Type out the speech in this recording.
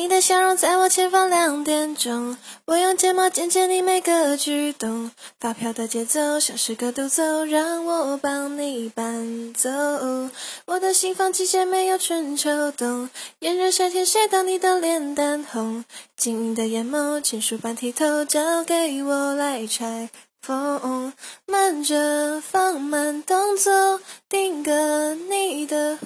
你的笑容在我前方两点钟，我用睫毛剪接你每个举动。发飘的节奏像是个独奏，让我帮你伴奏。我的心房季节没有春秋冬，炎热夏天晒到你的脸蛋红。晶莹的眼眸，情书般剔透，交给我来拆封。慢着，放慢动作，定格你的。